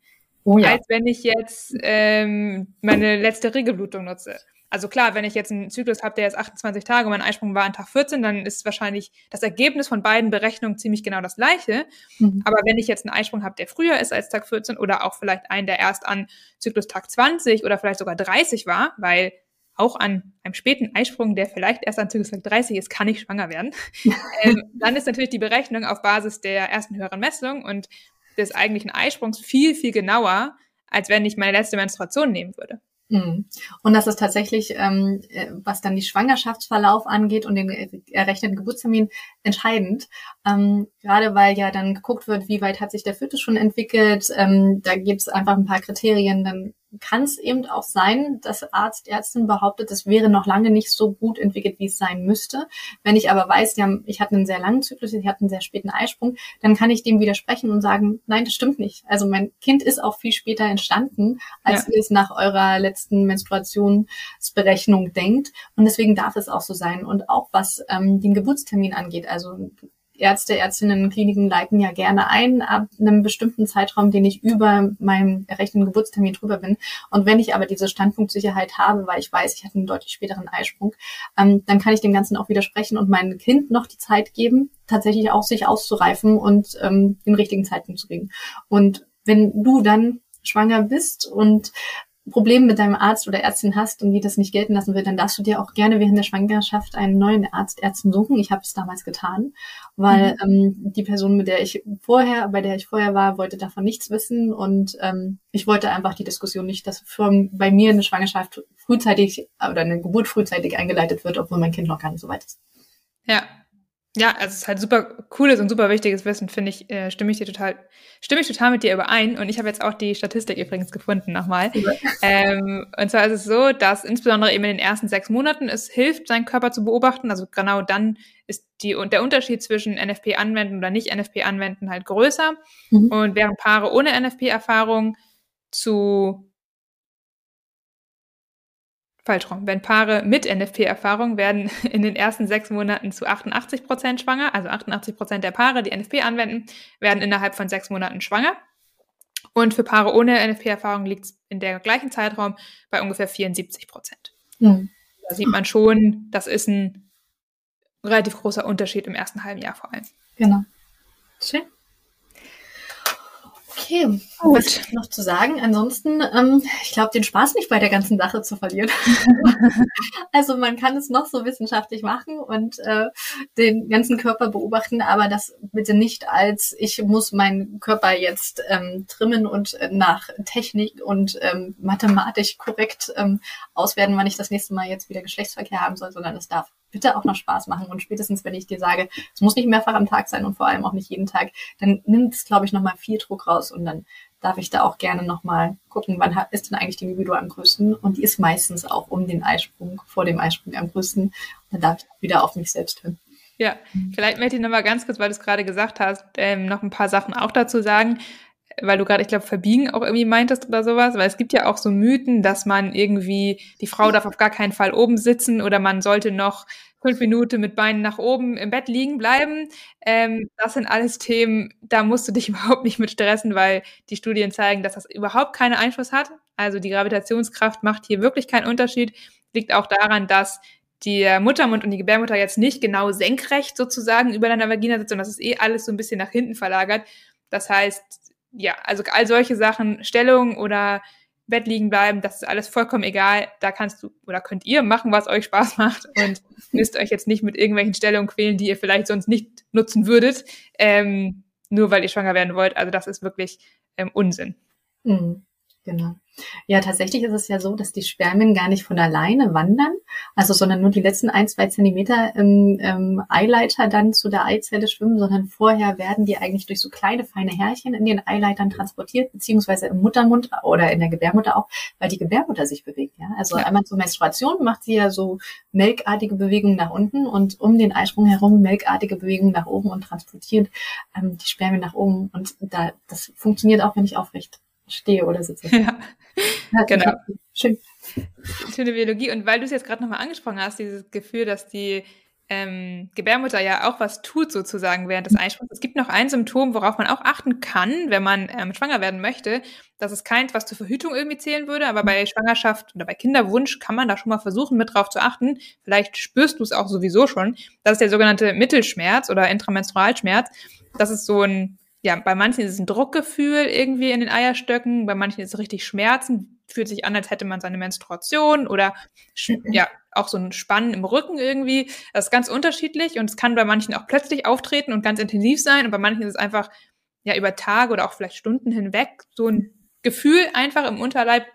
A: oh ja. als wenn ich jetzt ähm, meine letzte Regelblutung nutze. Also klar, wenn ich jetzt einen Zyklus habe, der jetzt 28 Tage und mein Eisprung war an Tag 14, dann ist wahrscheinlich das Ergebnis von beiden Berechnungen ziemlich genau das gleiche. Mhm. Aber wenn ich jetzt einen Eisprung habe, der früher ist als Tag 14 oder auch vielleicht einen, der erst an Zyklus Tag 20 oder vielleicht sogar 30 war, weil auch an einem späten Eisprung, der vielleicht erst an Zyklus Tag 30 ist, kann ich schwanger werden. *laughs* ähm, dann ist natürlich die Berechnung auf Basis der ersten höheren Messung und des eigentlichen Eisprungs viel, viel genauer, als wenn ich meine letzte Menstruation nehmen würde.
B: Mhm. Und das ist tatsächlich, ähm, äh, was dann die Schwangerschaftsverlauf angeht und den errechneten Geburtstermin, entscheidend. Ähm, gerade weil ja dann geguckt wird, wie weit hat sich der Fötus schon entwickelt. Ähm, da gibt es einfach ein paar Kriterien, dann kann es eben auch sein, dass Arzt, Ärztin behauptet, es wäre noch lange nicht so gut entwickelt, wie es sein müsste. Wenn ich aber weiß, die haben, ich hatte einen sehr langen Zyklus, ich hatte einen sehr späten Eisprung, dann kann ich dem widersprechen und sagen, nein, das stimmt nicht. Also mein Kind ist auch viel später entstanden, als ja. ihr es nach eurer letzten Menstruationsberechnung denkt. Und deswegen darf es auch so sein. Und auch was ähm, den Geburtstermin angeht, also Ärzte, Ärztinnen, Kliniken leiten ja gerne ein ab einem bestimmten Zeitraum, den ich über meinem errechneten Geburtstermin drüber bin. Und wenn ich aber diese Standpunktsicherheit habe, weil ich weiß, ich hatte einen deutlich späteren Eisprung, ähm, dann kann ich dem Ganzen auch widersprechen und meinem Kind noch die Zeit geben, tatsächlich auch sich auszureifen und ähm, den richtigen Zeitpunkt zu kriegen. Und wenn du dann schwanger bist und Problem mit deinem Arzt oder Ärztin hast und die das nicht gelten lassen will, dann darfst du dir auch gerne während der Schwangerschaft einen neuen Arzt, Ärztin suchen. Ich habe es damals getan, weil mhm. ähm, die Person, mit der ich vorher, bei der ich vorher war, wollte davon nichts wissen und ähm, ich wollte einfach die Diskussion nicht, dass für, bei mir eine Schwangerschaft frühzeitig oder eine Geburt frühzeitig eingeleitet wird, obwohl mein Kind noch gar nicht so weit ist.
A: Ja, ja, also es ist halt super cooles und super wichtiges Wissen, finde ich, äh, stimme ich dir total, stimme ich total mit dir überein. Und ich habe jetzt auch die Statistik übrigens gefunden nochmal. Ja. Ähm, und zwar ist es so, dass insbesondere eben in den ersten sechs Monaten es hilft, seinen Körper zu beobachten. Also genau dann ist die, und der Unterschied zwischen NFP anwenden oder nicht NFP anwenden halt größer. Mhm. Und während Paare ohne NFP-Erfahrung zu falsch rum. Wenn Paare mit NFP-Erfahrung werden *laughs* in den ersten sechs Monaten zu 88 Prozent schwanger, also 88 Prozent der Paare, die NFP anwenden, werden innerhalb von sechs Monaten schwanger. Und für Paare ohne NFP-Erfahrung liegt es in der gleichen Zeitraum bei ungefähr 74 Prozent. Mhm. Da sieht man schon, das ist ein relativ großer Unterschied im ersten halben Jahr vor allem.
B: Genau. Schön. Okay, Gut. was noch zu sagen? Ansonsten, ähm, ich glaube, den Spaß nicht bei der ganzen Sache zu verlieren. *laughs* also man kann es noch so wissenschaftlich machen und äh, den ganzen Körper beobachten, aber das bitte nicht als ich muss meinen Körper jetzt ähm, trimmen und äh, nach Technik und ähm, mathematisch korrekt ähm, auswerten, wann ich das nächste Mal jetzt wieder Geschlechtsverkehr haben soll, sondern es darf bitte auch noch Spaß machen. Und spätestens, wenn ich dir sage, es muss nicht mehrfach am Tag sein und vor allem auch nicht jeden Tag, dann nimmt es, glaube ich, nochmal viel Druck raus und dann darf ich da auch gerne nochmal gucken, wann ist denn eigentlich die Libido am größten? Und die ist meistens auch um den Eisprung, vor dem Eisprung am größten. Und dann darf ich wieder auf mich selbst hören.
A: Ja, vielleicht möchte ich nochmal ganz kurz, weil du es gerade gesagt hast, ähm, noch ein paar Sachen auch dazu sagen weil du gerade, ich glaube, verbiegen auch irgendwie meintest oder sowas, weil es gibt ja auch so Mythen, dass man irgendwie, die Frau darf auf gar keinen Fall oben sitzen oder man sollte noch fünf Minuten mit Beinen nach oben im Bett liegen bleiben. Ähm, das sind alles Themen, da musst du dich *laughs* überhaupt nicht mit stressen, weil die Studien zeigen, dass das überhaupt keinen Einfluss hat. Also die Gravitationskraft macht hier wirklich keinen Unterschied. Liegt auch daran, dass der Muttermund und die Gebärmutter jetzt nicht genau senkrecht sozusagen über deiner Vagina sitzen, sondern das ist eh alles so ein bisschen nach hinten verlagert. Das heißt, ja, also all solche Sachen, Stellung oder Bett liegen bleiben, das ist alles vollkommen egal. Da kannst du oder könnt ihr machen, was euch Spaß macht *laughs* und müsst euch jetzt nicht mit irgendwelchen Stellungen quälen, die ihr vielleicht sonst nicht nutzen würdet, ähm, nur weil ihr schwanger werden wollt. Also das ist wirklich ähm, Unsinn.
B: Mhm. Genau. Ja, tatsächlich ist es ja so, dass die Spermien gar nicht von alleine wandern, also sondern nur die letzten ein, zwei Zentimeter im, im Eileiter dann zu der Eizelle schwimmen, sondern vorher werden die eigentlich durch so kleine, feine Härchen in den Eileitern transportiert, beziehungsweise im Muttermund oder in der Gebärmutter auch, weil die Gebärmutter sich bewegt. Ja? Also ja. einmal zur Menstruation macht sie ja so melkartige Bewegungen nach unten und um den Eisprung herum melkartige Bewegungen nach oben und transportiert ähm, die Spermien nach oben. Und da, das funktioniert auch, wenn ich aufrecht stehe oder sitze. Ja,
A: ja genau. Schön. Schöne Biologie. Und weil du es jetzt gerade nochmal angesprochen hast, dieses Gefühl, dass die ähm, Gebärmutter ja auch was tut sozusagen während des Einsprungs. Es gibt noch ein Symptom, worauf man auch achten kann, wenn man ähm, schwanger werden möchte. Das ist keins, was zur Verhütung irgendwie zählen würde, aber bei Schwangerschaft oder bei Kinderwunsch kann man da schon mal versuchen, mit drauf zu achten. Vielleicht spürst du es auch sowieso schon. Das ist der sogenannte Mittelschmerz oder Intramenstrualschmerz. Das ist so ein, ja, bei manchen ist es ein Druckgefühl irgendwie in den Eierstöcken, bei manchen ist es richtig Schmerzen, fühlt sich an, als hätte man seine Menstruation oder *laughs* ja, auch so ein Spannen im Rücken irgendwie. Das ist ganz unterschiedlich und es kann bei manchen auch plötzlich auftreten und ganz intensiv sein und bei manchen ist es einfach ja über Tage oder auch vielleicht Stunden hinweg so ein Gefühl einfach im Unterleib.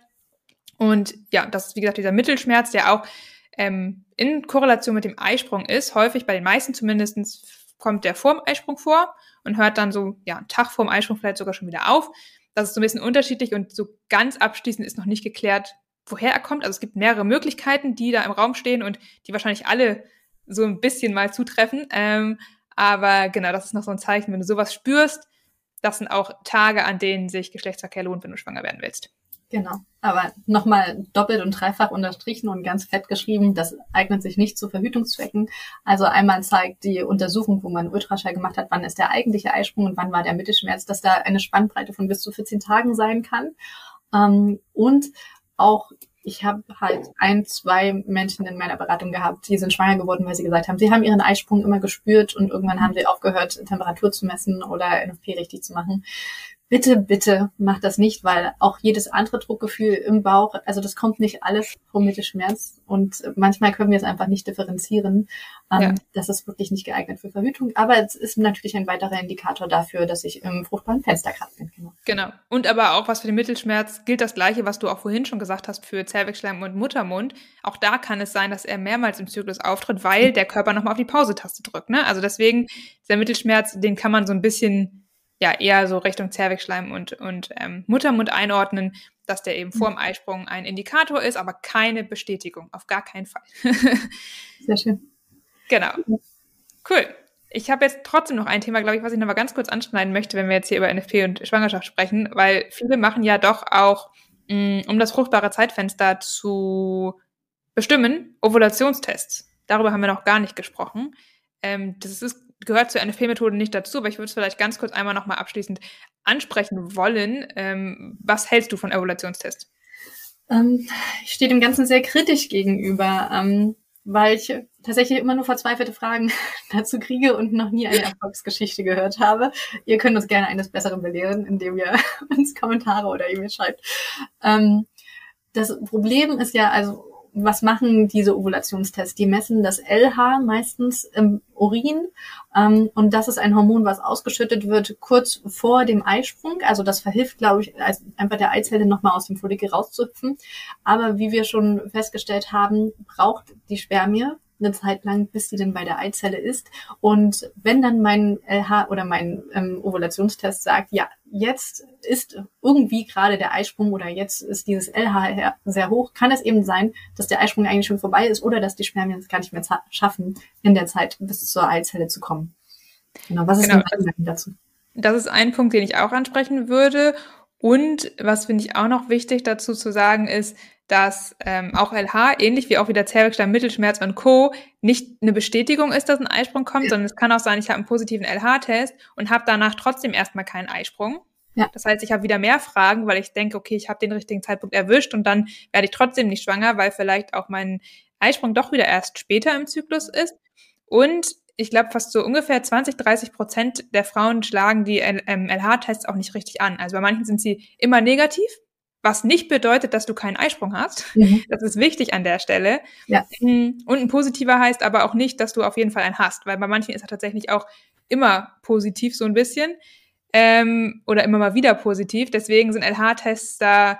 A: Und ja, das ist wie gesagt dieser Mittelschmerz, der auch ähm, in Korrelation mit dem Eisprung ist. Häufig bei den meisten zumindestens kommt der vor dem Eisprung vor und hört dann so ja einen Tag vor dem Eisprung vielleicht sogar schon wieder auf. Das ist so ein bisschen unterschiedlich und so ganz abschließend ist noch nicht geklärt, woher er kommt. Also es gibt mehrere Möglichkeiten, die da im Raum stehen und die wahrscheinlich alle so ein bisschen mal zutreffen. Ähm, aber genau, das ist noch so ein Zeichen, wenn du sowas spürst, das sind auch Tage, an denen sich Geschlechtsverkehr lohnt, wenn du schwanger werden willst.
B: Genau. Aber nochmal doppelt und dreifach unterstrichen und ganz fett geschrieben, das eignet sich nicht zu Verhütungszwecken. Also einmal zeigt die Untersuchung, wo man Ultraschall gemacht hat, wann ist der eigentliche Eisprung und wann war der Mittelschmerz, dass da eine Spannbreite von bis zu 14 Tagen sein kann. Ähm, und auch ich habe halt ein, zwei Menschen in meiner Beratung gehabt, die sind schwanger geworden, weil sie gesagt haben, sie haben ihren Eisprung immer gespürt und irgendwann haben sie aufgehört, Temperatur zu messen oder NFP richtig zu machen bitte, bitte macht das nicht, weil auch jedes andere Druckgefühl im Bauch, also das kommt nicht alles vom Mittelschmerz und manchmal können wir es einfach nicht differenzieren. Ähm, ja. Das ist wirklich nicht geeignet für Verhütung, aber es ist natürlich ein weiterer Indikator dafür, dass ich im fruchtbaren Fenster gerade bin.
A: Genau. genau. Und aber auch was für den Mittelschmerz gilt das Gleiche, was du auch vorhin schon gesagt hast für Zervixschleim und Muttermund. Auch da kann es sein, dass er mehrmals im Zyklus auftritt, weil der Körper nochmal auf die Pause-Taste drückt. Ne? Also deswegen, der Mittelschmerz, den kann man so ein bisschen ja eher so Richtung Zervixschleim und, und ähm, Muttermund einordnen, dass der eben vor dem Eisprung ein Indikator ist, aber keine Bestätigung, auf gar keinen Fall. *laughs*
B: Sehr schön.
A: Genau. Cool. Ich habe jetzt trotzdem noch ein Thema, glaube ich, was ich noch mal ganz kurz anschneiden möchte, wenn wir jetzt hier über NFP und Schwangerschaft sprechen, weil viele machen ja doch auch, mh, mm, um das fruchtbare Zeitfenster zu bestimmen, Ovulationstests. Darüber haben wir noch gar nicht gesprochen. Ähm, das ist gehört zur NFP-Methode nicht dazu, aber ich würde es vielleicht ganz kurz einmal nochmal abschließend ansprechen wollen. Ähm, was hältst du von Evaluationstests?
B: Ähm, ich stehe dem Ganzen sehr kritisch gegenüber, ähm, weil ich tatsächlich immer nur verzweifelte Fragen *laughs* dazu kriege und noch nie eine Erfolgsgeschichte gehört habe. Ihr könnt uns gerne eines Besseren belehren, indem ihr *laughs* uns Kommentare oder E-Mail schreibt. Ähm, das Problem ist ja, also was machen diese Ovulationstests? Die messen das LH meistens im Urin ähm, und das ist ein Hormon, was ausgeschüttet wird kurz vor dem Eisprung. Also das verhilft, glaube ich, einfach der Eizelle nochmal aus dem Follikel rauszuhüpfen. Aber wie wir schon festgestellt haben, braucht die Spermie eine Zeit lang, bis sie denn bei der Eizelle ist. Und wenn dann mein LH oder mein ähm, Ovulationstest sagt, ja, jetzt ist irgendwie gerade der Eisprung oder jetzt ist dieses LH sehr hoch, kann es eben sein, dass der Eisprung eigentlich schon vorbei ist oder dass die Spermien es gar nicht mehr schaffen, in der Zeit bis zur Eizelle zu kommen.
A: Genau, was ist genau. dein dazu? Das ist ein Punkt, den ich auch ansprechen würde. Und was finde ich auch noch wichtig dazu zu sagen ist, dass ähm, auch LH, ähnlich wie auch wieder Zervixschleim, Mittelschmerz und Co., nicht eine Bestätigung ist, dass ein Eisprung kommt, sondern es kann auch sein, ich habe einen positiven LH-Test und habe danach trotzdem erstmal keinen Eisprung. Ja. Das heißt, ich habe wieder mehr Fragen, weil ich denke, okay, ich habe den richtigen Zeitpunkt erwischt und dann werde ich trotzdem nicht schwanger, weil vielleicht auch mein Eisprung doch wieder erst später im Zyklus ist. Und ich glaube, fast so ungefähr 20, 30 Prozent der Frauen schlagen die LH-Tests auch nicht richtig an. Also bei manchen sind sie immer negativ was nicht bedeutet, dass du keinen Eisprung hast. Mhm. Das ist wichtig an der Stelle. Ja. Mm, und ein positiver heißt aber auch nicht, dass du auf jeden Fall einen hast, weil bei manchen ist er tatsächlich auch immer positiv so ein bisschen ähm, oder immer mal wieder positiv. Deswegen sind LH-Tests da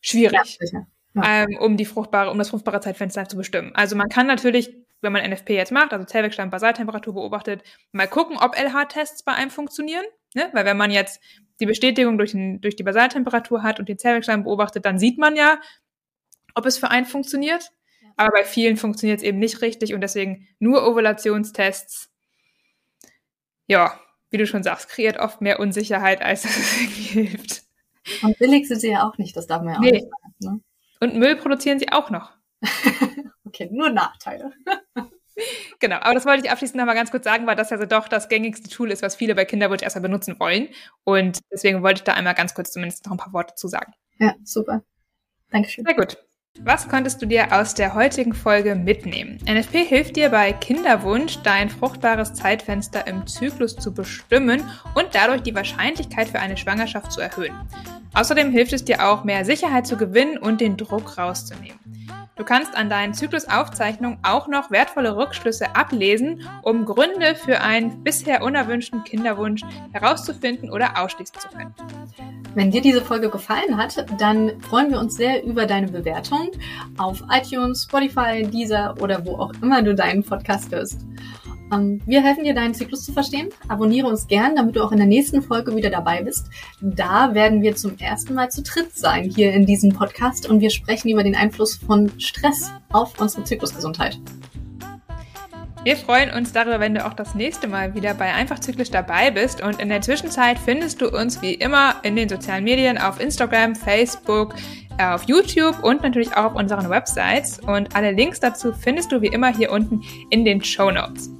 A: schwierig, ja, ja. ähm, um die fruchtbare, um das fruchtbare Zeitfenster zu bestimmen. Also man kann natürlich, wenn man NFP jetzt macht, also Zellwechselstand, Basaltemperatur beobachtet, mal gucken, ob LH-Tests bei einem funktionieren. Ne? Weil wenn man jetzt die Bestätigung durch, den, durch die Basaltemperatur hat und den Zellwechsel beobachtet, dann sieht man ja, ob es für einen funktioniert. Aber bei vielen funktioniert es eben nicht richtig und deswegen nur Ovulationstests. Ja, wie du schon sagst, kreiert oft mehr Unsicherheit, als dass *laughs* es irgendwie hilft.
B: Und billig sind sie ja auch nicht, das darf man ja auch nee. nicht sagen.
A: Ne? Und Müll produzieren sie auch noch. *laughs*
B: okay, nur Nachteile.
A: Genau, aber das wollte ich abschließend nochmal ganz kurz sagen, weil das also doch das gängigste Tool ist, was viele bei Kinderwunsch erstmal benutzen wollen. Und deswegen wollte ich da einmal ganz kurz zumindest noch ein paar Worte zu sagen.
B: Ja, super. Dankeschön.
A: Sehr gut. Was konntest du dir aus der heutigen Folge mitnehmen? NFP hilft dir bei Kinderwunsch, dein fruchtbares Zeitfenster im Zyklus zu bestimmen und dadurch die Wahrscheinlichkeit für eine Schwangerschaft zu erhöhen. Außerdem hilft es dir auch, mehr Sicherheit zu gewinnen und den Druck rauszunehmen. Du kannst an deinen Zyklusaufzeichnungen auch noch wertvolle Rückschlüsse ablesen, um Gründe für einen bisher unerwünschten Kinderwunsch herauszufinden oder ausschließen zu können.
B: Wenn dir diese Folge gefallen hat, dann freuen wir uns sehr über deine Bewertung auf iTunes, Spotify, Deezer oder wo auch immer du deinen Podcast hörst. Ähm, wir helfen dir, deinen Zyklus zu verstehen. Abonniere uns gern, damit du auch in der nächsten Folge wieder dabei bist. Da werden wir zum ersten Mal zu dritt sein hier in diesem Podcast und wir sprechen über den Einfluss von Stress auf unsere Zyklusgesundheit.
A: Wir freuen uns darüber, wenn du auch das nächste Mal wieder bei Einfach Zyklisch dabei bist. Und in der Zwischenzeit findest du uns wie immer in den sozialen Medien auf Instagram, Facebook, auf YouTube und natürlich auch auf unseren Websites. Und alle Links dazu findest du wie immer hier unten in den Show Notes.